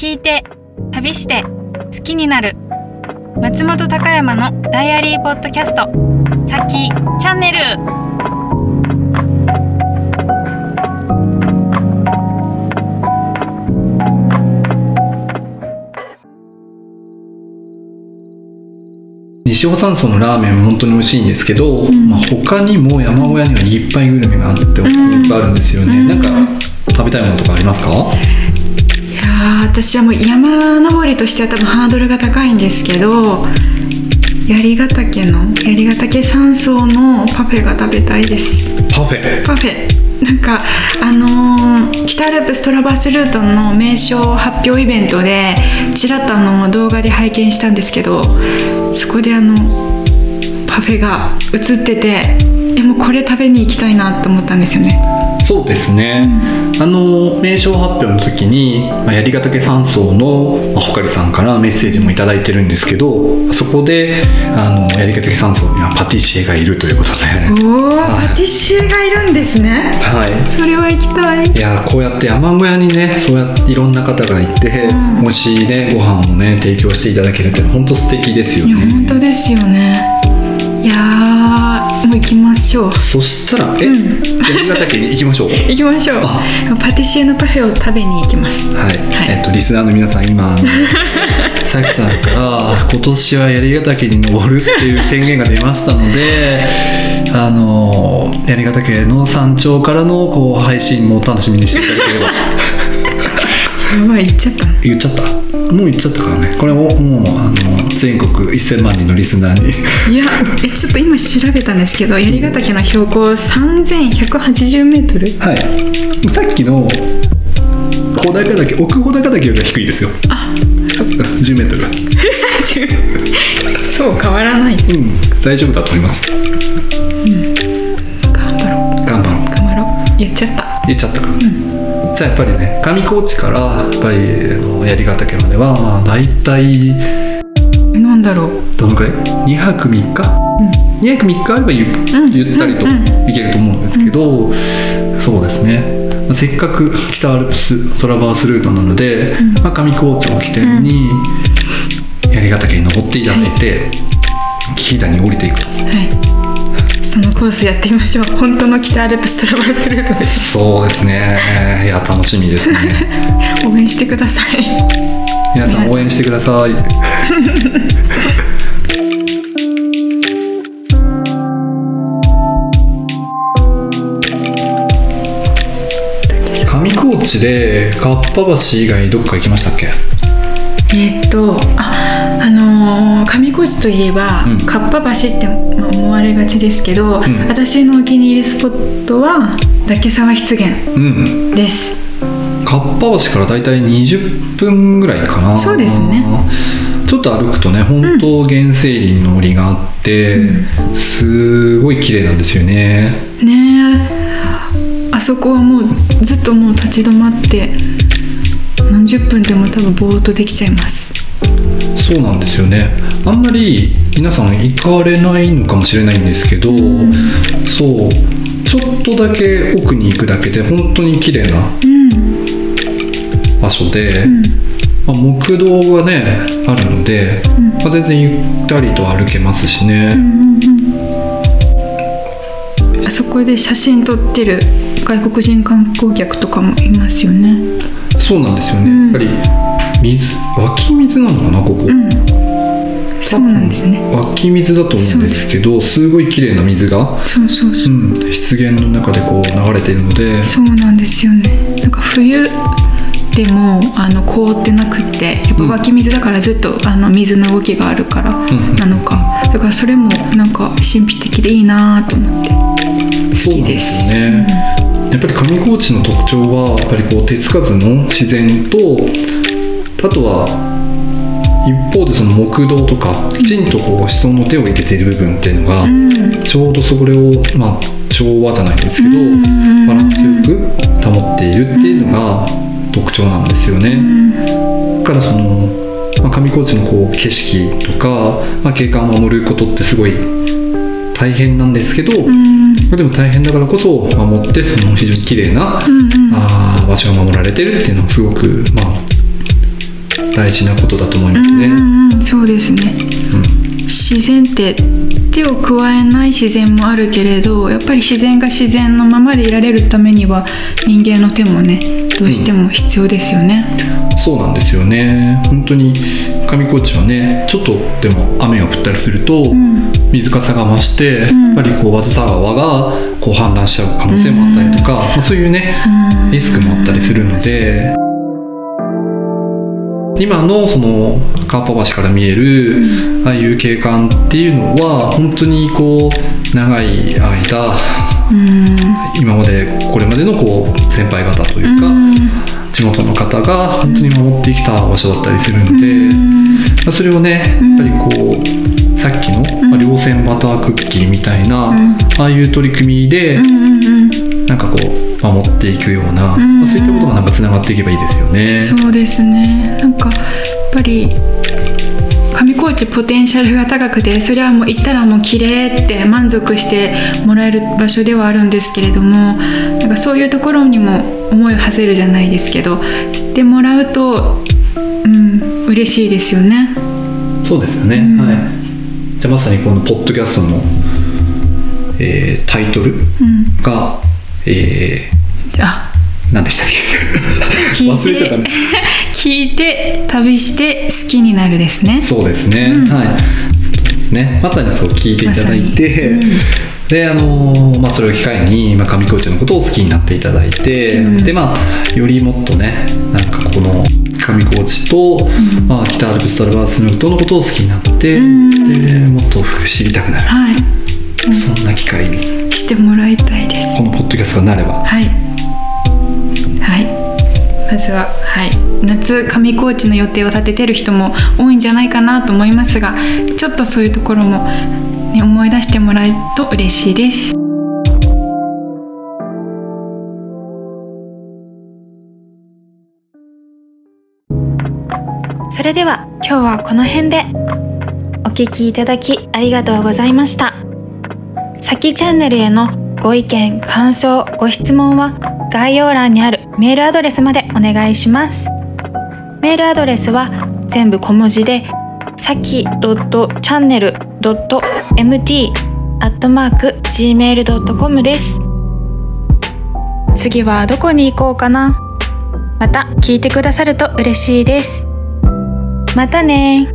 聞いて旅して好きになる。松本高山のダイアリーポッドキャスト。さきチャンネル。西尾山荘のラーメンも本当に美味しいんですけど、まあ、他にも山小屋にはいっぱいグルメがあっておすすめいっぱいあるんですよね、うん。なんか食べたいものとかありますか？いやー私はもう山登りとしては多分ハードルが高いんですけど槍ヶ岳の槍ヶ岳山荘のパフェが食べたいです。パフェ？パフェ。なんかあのー北アルプストラバースルートの名称発表イベントでちらっとあの動画で拝見したんですけどそこであのパフェが映っててえもうこれ食べに行きたいなと思ったんですよね。そうですね、あの名称発表の時に、まあ、槍ヶ岳山荘の、まあ、ほかりさんからメッセージも頂いいてるんですけどそこであの槍ヶ岳山荘にはパティシエがいるということで、おおはい。パティシエがいるんですね。はい、それは行きたい。いやこうやって山小屋にねそうやっていろんな方がいて、うん。もしねご飯をね提供していただけるって本当素敵ですよね。本当ですよねいやーもう行きましょう。そしたらえ、うん。槍ヶ岳に行きましょう 行きましょう。あ。パティシエのパフェを食べに行きます。はい、はい。えっとリスナーの皆さん今 さきさんから今年は槍ヶ岳に登るっていう宣言が出ましたのであの槍ヶ岳の山頂からのこう配信もお楽しみにしていただければ。やばい行っちゃったの。言っちゃった？もう言っちゃったからね。これをもうあの全国1000万人のリスナーに。いやえちょっと今調べたんですけど槍ヶ岳の標高3180メートル？はい。さっきの小高岳奥穂高岳よりは低いですよ。あそっか。10メートル。そう変わらない。うん。大丈夫だと思います。頑張ろ頑張ろう。う頑張ろう。言っちゃった言っちゃったから、じゃあやっぱりね上高地からやっぱりあの槍ヶ岳まではまあ大体えなんだろう。どのくらい？2泊3日、2泊3日あればゆ,、ん。ゆったりとうん。行けると思うんですけど、そうですね、まあせっかく北アルプストラバースルートなので、まあ、上高地を起点に槍ヶ岳に登っていただいて、飛騨に降りていくと。はいそのコースやってみましょう。本当の北アルプストラバースルートです。そうですね。いや楽しみですね。応援してください。皆さん応援してください。上高地でかっぱ橋以外どっか行きましたっけ？えーっとああのー上高地といえば、うん。かっぱ橋ってまあ思われがちですけど、ん。私のお気に入りスポットは岳沢湿原うん。です。かっぱ橋からだいたい20分ぐらいかな。そうですね。ちょっと歩くとね本当原生林の森があって、すごい綺麗なんですよね。ねえ。あそこはもうずっともう立ち止まって何十分でも多分ぼーっとできちゃいますそうなんですよね。あんまり皆さん行かれないのかもしれないんですけど、そうちょっとだけ奥に行くだけで本当に綺麗なうん。場所で、ん。まあ、木道がねあるので、ん。まあ、全然ゆったりと歩けますしね、あそこで写真撮ってる外国人観光客とかもいますよね。そうなんですよね、うんやっぱり水湧き水なのかなここ、うん。そうなんですね。湧き水だと思うんですけどす。ごい綺麗な水が、そうそうそう。うん、湿原の中でこう流れているので。そうなんですよね。なんか冬でもあの凍ってなくってやっぱ湧き水だからずっと、あの水の動きがあるからんなのか、だからそれもなんか神秘的でいいなと思って好そうなんできですすよね、やっぱり上高地の特徴はやっぱりこう手つかずの自然とあとは一方でその木道とかきちんとこう人の手を入れている部分っていうのが、うん。ちょうどそれをまあ調和じゃないんですけど、うんバランスよく保っているっていうのが特徴なんですよね。だからその、まあ、上高地のこう景色とか、まあ、景観を守ることってすごい大変なんですけど、でも大変だからこそ守ってその非常に綺麗な、あー場所が守られてるっていうのはすごくまあ大事なことだと思いますね。うんうんうん、そうですね。うん。自然って手を加えない自然もあるけれどやっぱり自然が自然のままでいられるためには人間の手もねどうしても必要ですよね。そうなんですよね。本当に上高地はねちょっとでも雨が降ったりすると、うん。水かさが増して、ん。やっぱりこう和津沢川がこう氾濫しちゃう可能性もあったりとか、まあ、そういうねうん。リスクもあったりするので今のその川パ橋から見えるああいう景観っていうのは本当にこう長い間うん。今までこれまでのこう先輩方というか、うん。地元の方が本当に守ってきた場所だったりするので、まあそれをねやっぱりこうさっきの、まあ、稜線バタークッキーみたいな、ん。ああいう取り組みで、なんかこう守っていくような、ん。まあ、そういったことがなんかつながっていけばいいですよね。そうですね。なんかやっぱり上高地ポテンシャルが高くてそれはもう行ったらもう綺麗って満足してもらえる場所ではあるんですけれどもなんかそういうところにも思いを馳せるじゃないですけどしてもらうとうん嬉しいですよね。そうですよね、うん。はい。じゃあまさにこのポッドキャストの、えータイトルうん、が、えあー、何でしたっけ？忘れちゃったね。聞いて旅して好きになるですね。そうですね、うん。はい。ねまさにそう聞いていただいて、まであのーまあ、それを機会に、まあ、上高地のことを好きになっていただいて、うん。でまあよりもっとねなんかこの上高地と、まあ、北アルプストラバースルートのことを好きになって、うん。でもっと知りたくなる、はい、そんな機会にしてもらいたいです。このポッドキャストがなればはい。はい。まずは、はい。夏上高地の予定を立ててる人も多いんじゃないかなと思いますが、ちょっとそういうところも、ね、思い出してもらえると嬉しいです。それでは今日はこの辺でお聞きいただきありがとうございましたさきチャンネルへのご意見感想ご質問は概要欄にあるメールアドレスまでお願いします。メールアドレスは全部小文字でさき .channel.mt.gmail.com です。次はどこに行こうかな？また聞いてくださると嬉しいです。またね